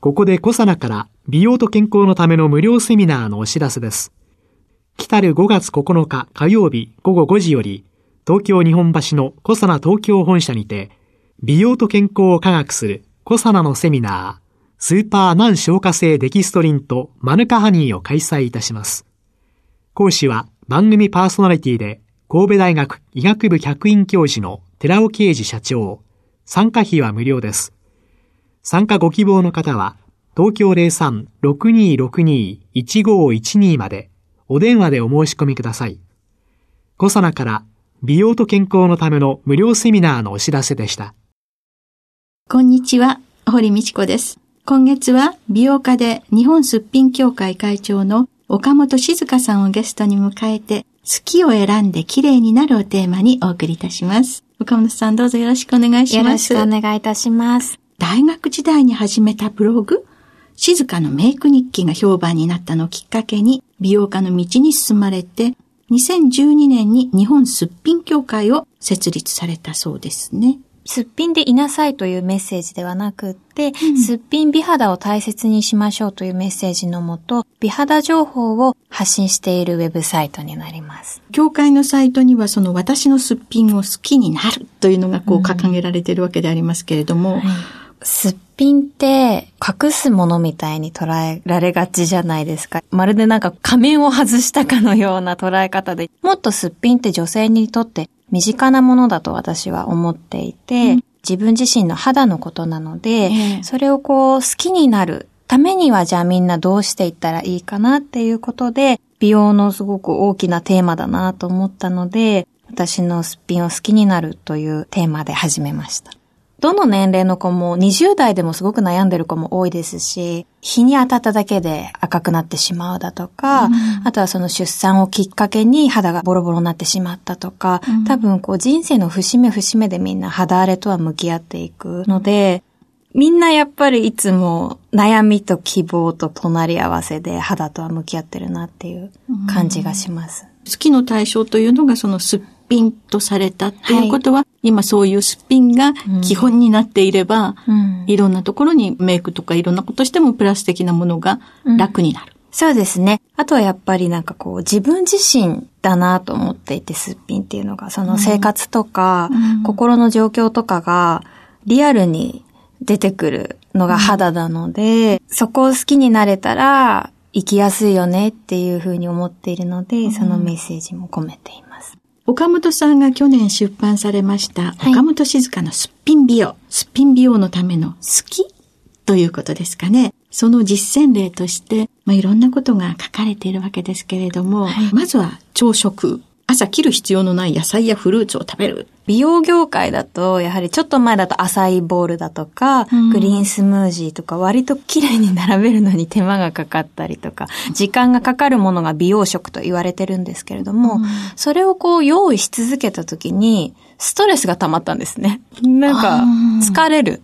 ここでコサナから美容と健康のための無料セミナーのお知らせです来たる5月9日火曜日午後5時より東京日本橋のコサナ東京本社にて美容と健康を科学するコサナのセミナースーパー難消化性デキストリンとマヌカハニーを開催いたします。講師は番組パーソナリティで神戸大学医学部客員教授の寺尾啓治社長。参加費は無料です。参加ご希望の方は東京03-6262-1512までお電話でお申し込みください。コサナから美容と健康のための無料セミナーのお知らせでした。こんにちは、堀道子です。今月は美容家で日本すっぴん協会会長の岡本静香さんをゲストに迎えて、好きを選んで綺麗になるをテーマにお送りいたします。岡本さんどうぞよろしくお願いします。よろしくお願いいたします。大学時代に始めたブログ、静かのメイク日記が評判になったのをきっかけに美容家の道に進まれて、2012年に日本すっぴん協会を設立されたそうですね。すっぴんでいなさいというメッセージではなくって、うん、すっぴん美肌を大切にしましょうというメッセージのもと、美肌情報を発信しているウェブサイトになります。協会のサイトにはその私のすっぴんを好きになるというのがこう掲げられているわけでありますけれども、うんはいすっぴんって隠すものみたいに捉えられがちじゃないですか。まるでなんか仮面を外したかのような捉え方で、もっとすっぴんって女性にとって身近なものだと私は思っていて、うん、自分自身の肌のことなので、えー、それをこう好きになるためにはじゃあみんなどうしていったらいいかなっていうことで、美容のすごく大きなテーマだなと思ったので、私のすっぴんを好きになるというテーマで始めました。どの年齢の子も20代でもすごく悩んでる子も多いですし、日に当たっただけで赤くなってしまうだとか、うん、あとはその出産をきっかけに肌がボロボロになってしまったとか、うん、多分こう人生の節目節目でみんな肌荒れとは向き合っていくので、みんなやっぱりいつも悩みと希望と隣り合わせで肌とは向き合ってるなっていう感じがします。好きの対象というのがそのすっぴんとされたっていうことは、はい、今そういうすっぴん。が基本になっていれば、うん、いろんなところにメイクとかいろんなことしてもプラス的なものが楽になる。うん、そうですね。あとはやっぱりなんかこう自分自身だなと思っていてすっぴんっていうのが、その生活とか、心の状況とかがリアルに出てくるのが肌なので、そこを好きになれたら生きやすいよねっていうふうに思っているので、そのメッセージも込めています。岡本さんが去年出版されました、岡本静香のすっぴん美容、すっぴん美容のための好きということですかね。その実践例として、まあ、いろんなことが書かれているわけですけれども、はい、まずは朝食。朝切る必要のない野菜やフルーツを食べる。美容業界だと、やはりちょっと前だと浅いボールだとか、うん、グリーンスムージーとか、割と綺麗に並べるのに手間がかかったりとか、時間がかかるものが美容食と言われてるんですけれども、うん、それをこう用意し続けた時に、ストレスが溜まったんですね。なんか、疲れる。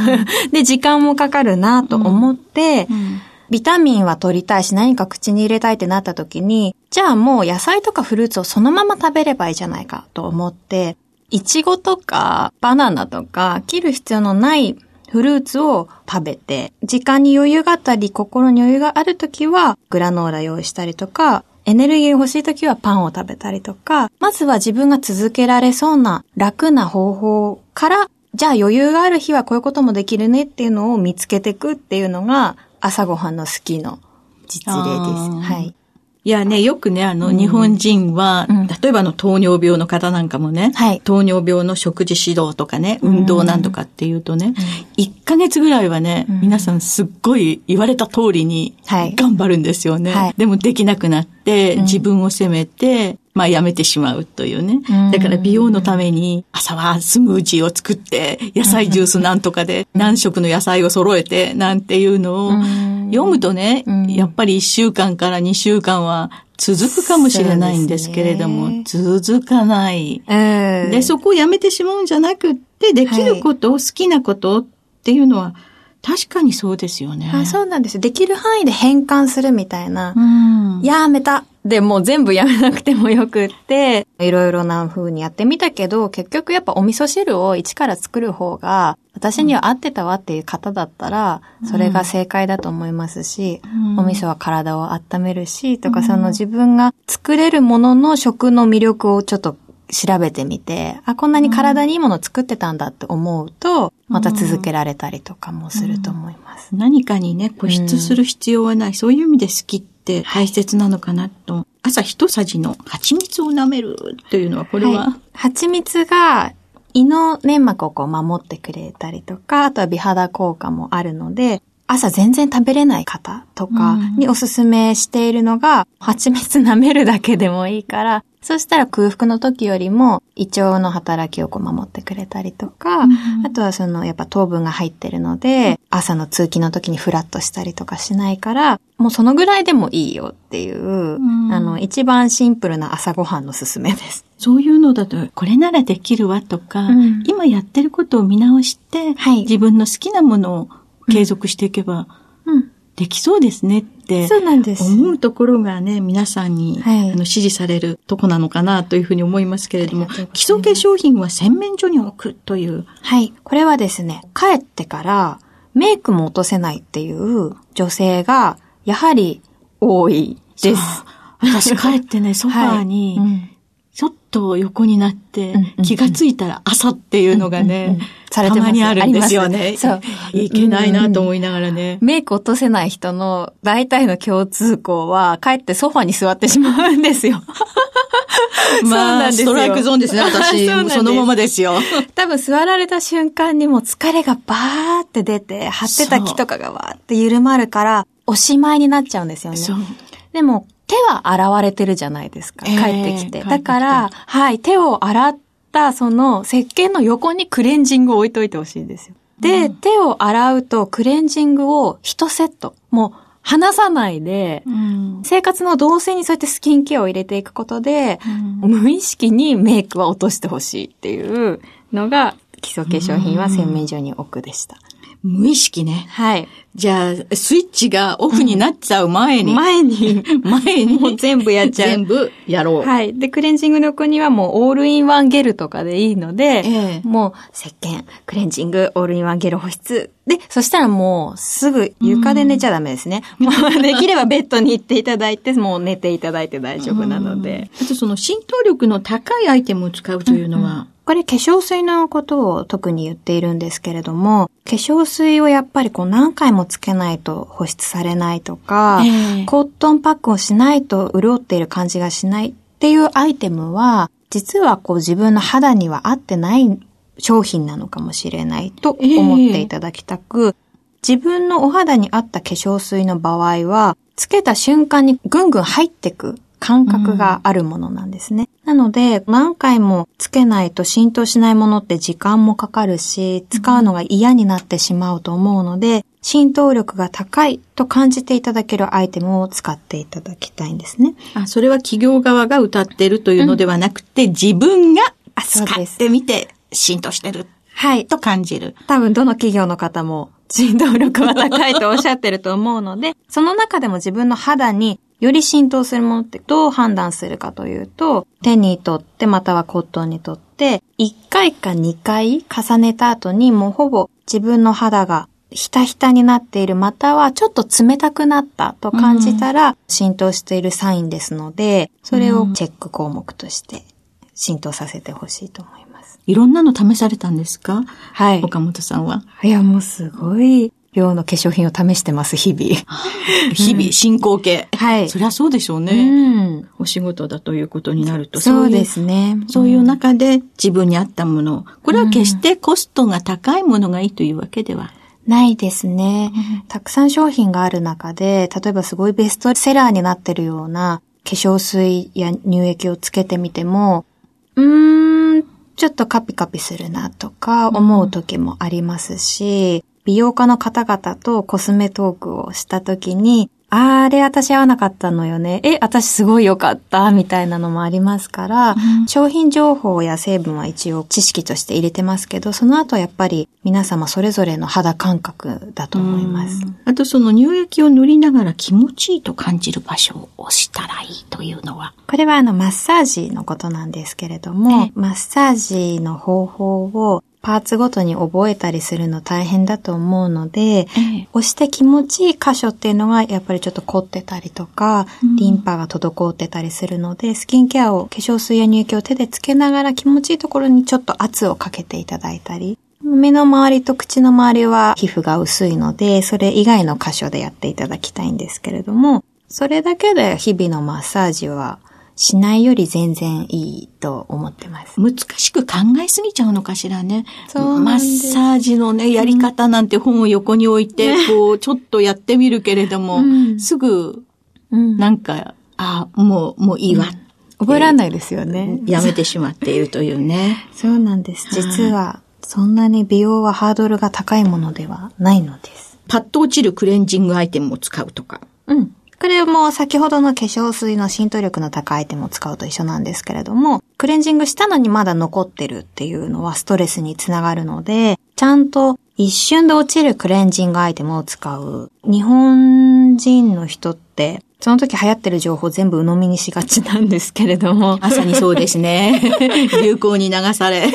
で、時間もかかるなと思って、うんビタミンは取りたいし何か口に入れたいってなった時に、じゃあもう野菜とかフルーツをそのまま食べればいいじゃないかと思って、いちごとかバナナとか切る必要のないフルーツを食べて、時間に余裕があったり、心に余裕がある時はグラノーラ用意したりとか、エネルギー欲しい時はパンを食べたりとか、まずは自分が続けられそうな楽な方法から、じゃあ余裕がある日はこういうこともできるねっていうのを見つけていくっていうのが朝ごはんの好きの実例です。はい。いやね、よくね、あの、うん、日本人は、うん、例えばの糖尿病の方なんかもね、はい、糖尿病の食事指導とかね、運動なんとかっていうとね、うん、1ヶ月ぐらいはね、皆さんすっごい言われた通りに頑張るんですよね。はい、でもできなくなって、自分を責めて、まあやめてしまうというね。だから美容のために朝はスムージーを作って野菜ジュースなんとかで何色の野菜を揃えてなんていうのを読むとね、やっぱり1週間から2週間は続くかもしれないんですけれども、ね、続かない、えー、で、そこをやめてしまうんじゃなくって、できること、はい、好きなことっていうのは、確かにそうですよね。あそうなんですよ。できる範囲で変換するみたいな。うん、やめた。で、もう全部やめなくてもよくって、いろいろな風にやってみたけど、結局やっぱお味噌汁を一から作る方が、私には合ってたわっていう方だったら、それが正解だと思いますし、うん、お味噌は体を温めるし、とか、その自分が作れるものの食の魅力をちょっと調べてみて、あ、こんなに体にいいもの作ってたんだって思うと、また続けられたりとかもすると思います。うん、何かにね、固執する必要はない。そういう意味で好きって大切なのかなと。朝一さじの蜂蜜を舐めるというのは、これは、はい、蜂蜜が胃の粘膜をこう守ってくれたりとか、あとは美肌効果もあるので、朝全然食べれない方とかにおすすめしているのが、蜂蜜舐めるだけでもいいから、そしたら空腹の時よりも胃腸の働きをこう守ってくれたりとか、うん、あとはそのやっぱ糖分が入ってるので、朝の通勤の時にフラッとしたりとかしないから、もうそのぐらいでもいいよっていう、うん、あの、一番シンプルな朝ごはんのすすめです。そういうのだと、これならできるわとか、うん、今やってることを見直して、はい、自分の好きなものを継続していけば、できそうですねってそうなんです思うところがね、皆さんに、はい、あの支持されるとこなのかなというふうに思いますけれども、基礎化粧品は洗面所に置くという。はい。これはですね、帰ってからメイクも落とせないっていう女性がやはり多いです。私帰ってね、ソファーに、はいうんちょっと横になって、気がついたら朝っていうのがね、たまにあるんですよね。そう。いけないなと思いながらね。メイク落とせない人の大体の共通項は、帰ってソファに座ってしまうんですよ。まあ、ストライクゾーンですね、私。そそのままですよ。多分座られた瞬間にも疲れがバーって出て、張ってた木とかがわーって緩まるから、おしまいになっちゃうんですよね。でも、手は洗われてるじゃないですか。帰ってきて。えー、だから、はい、手を洗ったその石鹸の横にクレンジングを置いといてほしいんですよ。で、うん、手を洗うとクレンジングを1セット。もう、離さないで、うん、生活の動線にそうやってスキンケアを入れていくことで、うん、無意識にメイクは落としてほしいっていうのが、基礎化粧品は洗面所に置くでした。無意識ね。はい。じゃあ、スイッチがオフになっちゃう前に。前に。前に。もう全部やっちゃう。全部やろう。はい。で、クレンジングの横にはもうオールインワンゲルとかでいいので、ええ、もう石鹸、クレンジング、オールインワンゲル保湿。で、そしたらもうすぐ床で寝ちゃダメですね。もうできればベッドに行っていただいて、もう寝ていただいて大丈夫なので。あとその浸透力の高いアイテムを使うというのは、うんうんこれ化粧水のことを特に言っているんですけれども、化粧水をやっぱりこう何回もつけないと保湿されないとか、えー、コットンパックをしないと潤っている感じがしないっていうアイテムは、実はこう自分の肌には合ってない商品なのかもしれないと思っていただきたく、えー、自分のお肌に合った化粧水の場合は、つけた瞬間にぐんぐん入ってく感覚があるものなんですね。うん、なので、何回もつけないと浸透しないものって時間もかかるし、使うのが嫌になってしまうと思うので、浸透力が高いと感じていただけるアイテムを使っていただきたいんですね。あ、それは企業側が歌ってるというのではなくて、うん、自分が使ってみて浸透してる。はい。と感じる。多分どの企業の方も浸透力が高いとおっしゃってると思うので、その中でも自分の肌により浸透するものってどう判断するかというと、手に取ってまたはコットンに取って、1回か2回重ねた後にもうほぼ自分の肌がひたひたになっている、またはちょっと冷たくなったと感じたら、浸透しているサインですので、それをチェック項目として浸透させてほしいと思います。いろんなの試されたんですか？はい。岡本さんは。いや、もうすごい量の化粧品を試してます、日々。日々、進行形。はい。そりゃそうでしょうね。うん。お仕事だということになると。そうですね。そういう中で自分に合ったもの。これは決してコストが高いものがいいというわけでは。ないですね。たくさん商品がある中で、例えばすごいベストセラーになってるような粧水や乳液をつけてみても、うーん、ちょっとカピカピするなとか思う時もありますし、美容家の方々とコスメトークをした時に、あれ私合わなかったのよね。え、私すごい良かった。みたいなのもありますから、うん、商品情報や成分は一応知識として入れてますけど、その後やっぱり皆様それぞれの肌感覚だと思います。あとその乳液を塗りながら気持ちいいと感じる場所を押したらいいというのは。これはあのマッサージのことなんですけれども、マッサージの方法をパーツごとに覚えたりするの大変だと思うので、ええ、押して気持ちいい箇所っていうのはやっぱりちょっと凝ってたりとか、うん、リンパが滞ってたりするので、スキンケアを化粧水や乳液を手でつけながら気持ちいいところにちょっと圧をかけていただいたり、目の周りと口の周りは皮膚が薄いので、それ以外の箇所でやっていただきたいんですけれども、それだけで日々のマッサージはしないより全然いいと思ってます。難しく考えすぎちゃうのかしらね。そうマッサージのね、やり方なんて本を横に置いて、こう、ちょっとやってみるけれども、うん、すぐ、なんか、あ、もう、もういいわ。覚えられないですよね。やめてしまっているというね。そうなんです。実は、そんなに美容はハードルが高いものではないのです。パッと落ちるクレンジングアイテムを使うとか。うん。これも先ほどの化粧水の浸透力の高いアイテムを使うと一緒なんですけれども、クレンジングしたのにまだ残ってるっていうのはストレスにつながるので、ちゃんと一瞬で落ちるクレンジングアイテムを使う。日本人の人って、その時流行ってる情報全部鵜呑みにしがちなんですけれども。まさにそうですね。流行に流され。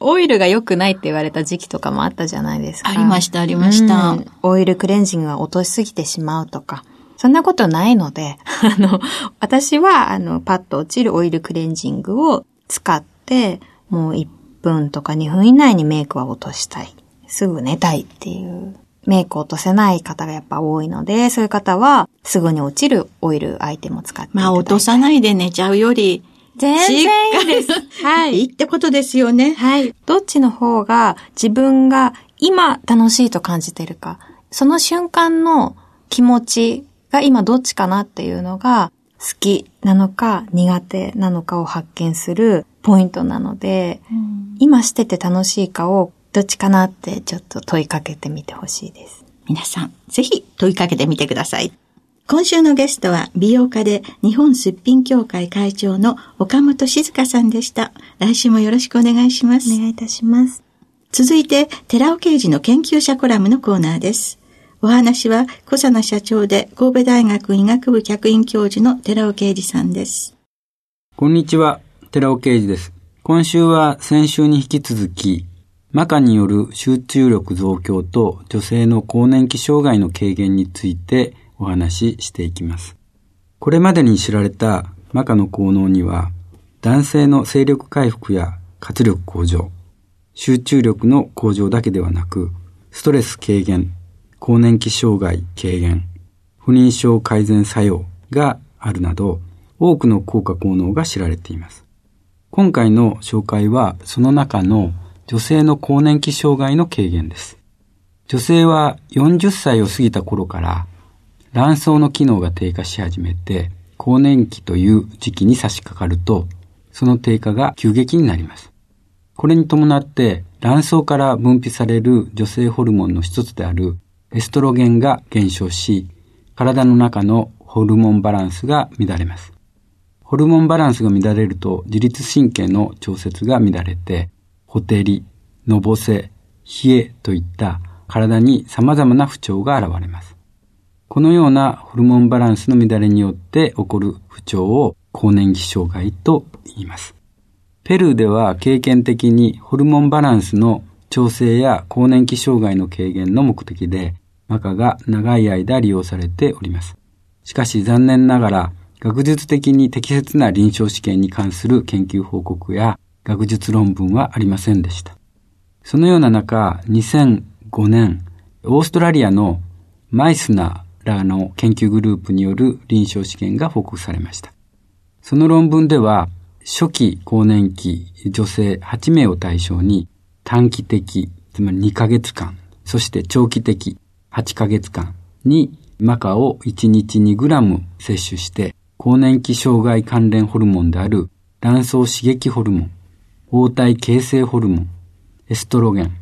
オイルが良くないって言われた時期とかもあったじゃないですか。ありました、ありました。オイルクレンジングが落としすぎてしまうとか。そんなことないので、あの、私は、あの、パッと落ちるオイルクレンジングを使って、もう1分とか2分以内にメイクは落としたい。すぐ寝たいっていう。メイク落とせない方がやっぱ多いので、そういう方は、すぐに落ちるオイルアイテムを使ってまあ、落とさないで寝ちゃうより、全然いいです。はい。いいってことですよね。はい。どっちの方が自分が今楽しいと感じてるか、その瞬間の気持ちが今どっちかなっていうのが好きなのか苦手なのかを発見するポイントなので、うん、今してて楽しいかをどっちかなってちょっと問いかけてみてほしいです。皆さん、ぜひ問いかけてみてください。今週のゲストは美容家で日本すっぴん協会会長の岡本静香さんでした。来週もよろしくお願いします。お願いいたします。続いて、寺尾刑事の研究者コラムのコーナーです。お話は小佐奈社長で神戸大学医学部客員教授の寺尾啓二さんです。こんにちは、寺尾啓二です。今週は先週に引き続き、マカによる集中力増強と女性の更年期障害の軽減についてお話ししていきます。これまでに知られたマカの効能には、男性の精力回復や活力向上、集中力の向上だけではなく、ストレス軽減、更年期障害軽減、不妊症改善作用があるなど、多くの効果効能が知られています。今回の紹介は、その中の女性の更年期障害の軽減です。女性は40歳を過ぎた頃から卵巣の機能が低下し始めて、更年期という時期に差し掛かると、その低下が急激になります。これに伴って卵巣から分泌される女性ホルモンの一つであるエストロゲンが減少し、体の中のホルモンバランスが乱れます。ホルモンバランスが乱れると自律神経の調節が乱れて、ほてり、のぼせ、冷えといった体に様々な不調が現れます。このようなホルモンバランスの乱れによって起こる不調を更年期障害と言います。ペルーでは経験的にホルモンバランスの調整や更年期障害の軽減の目的で、マカが長い間利用されております。しかし残念ながら、学術的に適切な臨床試験に関する研究報告や学術論文はありませんでした。そのような中、2005年、オーストラリアのマイスナーらの研究グループによる臨床試験が報告されました。その論文では、初期更年期女性8名を対象に短期的、つまり2ヶ月間、そして長期的、8ヶ月間にマカを1日 2g 摂取して、更年期障害関連ホルモンである卵巣刺激ホルモン、黄体形成ホルモン、エストロゲン、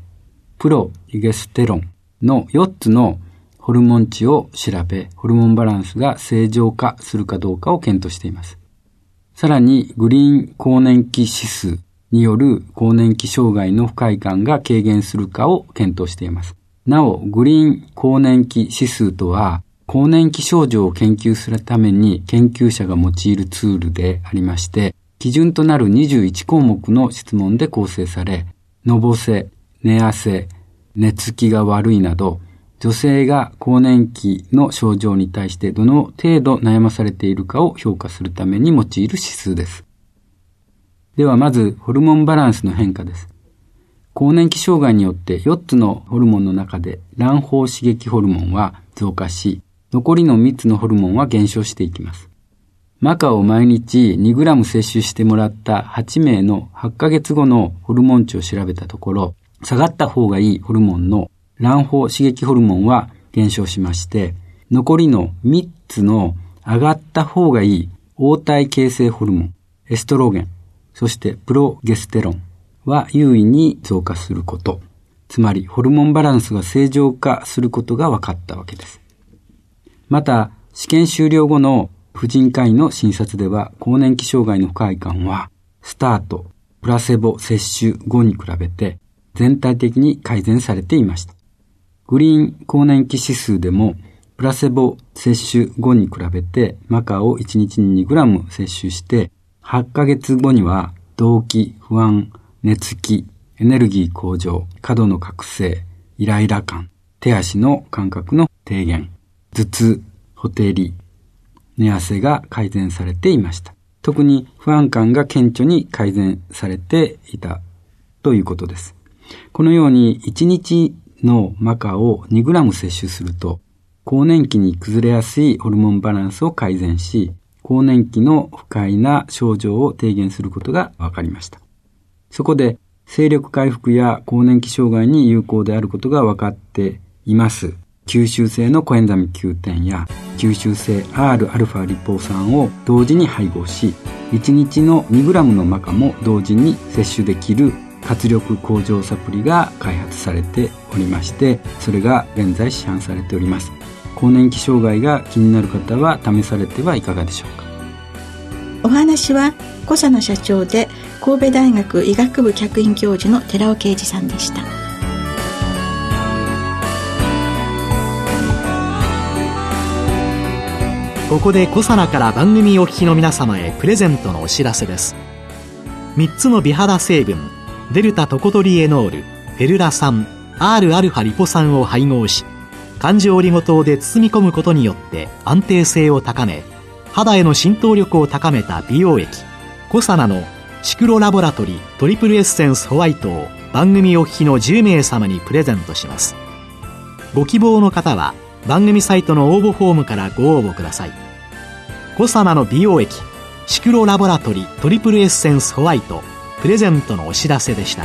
プロイゲステロンの4つのホルモン値を調べ、ホルモンバランスが正常化するかどうかを検討しています。さらに、グリーン更年期指数による更年期障害の不快感が軽減するかを検討しています。なお、グリーン更年期指数とは、更年期症状を研究するために研究者が用いるツールでありまして、基準となる21項目の質問で構成され、のぼせ、寝汗、寝つきが悪いなど、女性が更年期の症状に対してどの程度悩まされているかを評価するために用いる指数です。ではまず、ホルモンバランスの変化です。更年期障害によって4つのホルモンの中で卵胞刺激ホルモンは増加し、残りの3つのホルモンは減少していきます。マカを毎日 2g 摂取してもらった8名の8ヶ月後のホルモン値を調べたところ、下がった方がいいホルモンの卵胞刺激ホルモンは減少しまして、残りの3つの上がった方がいい黄体形成ホルモン、エストロゲン、そしてプロゲステロンは優位に増加すること。つまりホルモンバランスが正常化することが分かったわけです。また、試験終了後の婦人科医の診察では、更年期障害の不快感は、スタート、プラセボ接種後に比べて、全体的に改善されていました。グリーン更年期指数でも、プラセボ接種後に比べて、マカを1日に 2g 摂取して、8ヶ月後には、動悸、不安、寝つき、エネルギー向上、過度の覚醒、イライラ感、手足の感覚の低減、頭痛、ほてり、寝汗が改善されていました。特に不安感が顕著に改善されていたということです。このように1日のマカを 2g 摂取すると、更年期に崩れやすいホルモンバランスを改善し、更年期の不快な症状を低減することが分かりました。そこで、精力回復や更年期障害に有効であることが分かっています吸収性のコエンザミ Q10 や吸収性 Rα リポ酸を同時に配合し1日の 2g のマカも同時に摂取できる活力向上サプリが開発されておりましてそれが現在市販されております更年期障害が気になる方は試されてはいかがでしょうか？お話は小佐野社長で神戸大学医学部客員教授の寺尾啓二さんでした。ここでコサナから番組お聞きの皆様へプレゼントのお知らせです。3つの美肌成分デルタトコトリエノールフェルラ酸 Rα リポ酸を配合し環状オリゴ糖で包み込むことによって安定性を高め肌への浸透力を高めた美容液コサナのシクロラボラトリトリプルエッセンスホワイトを番組お聞きの10名様にプレゼントします。ご希望の方は番組サイトの応募フォームからご応募ください。コサナの美容液シクロラボラトリトリプルエッセンスホワイトプレゼントのお知らせでした。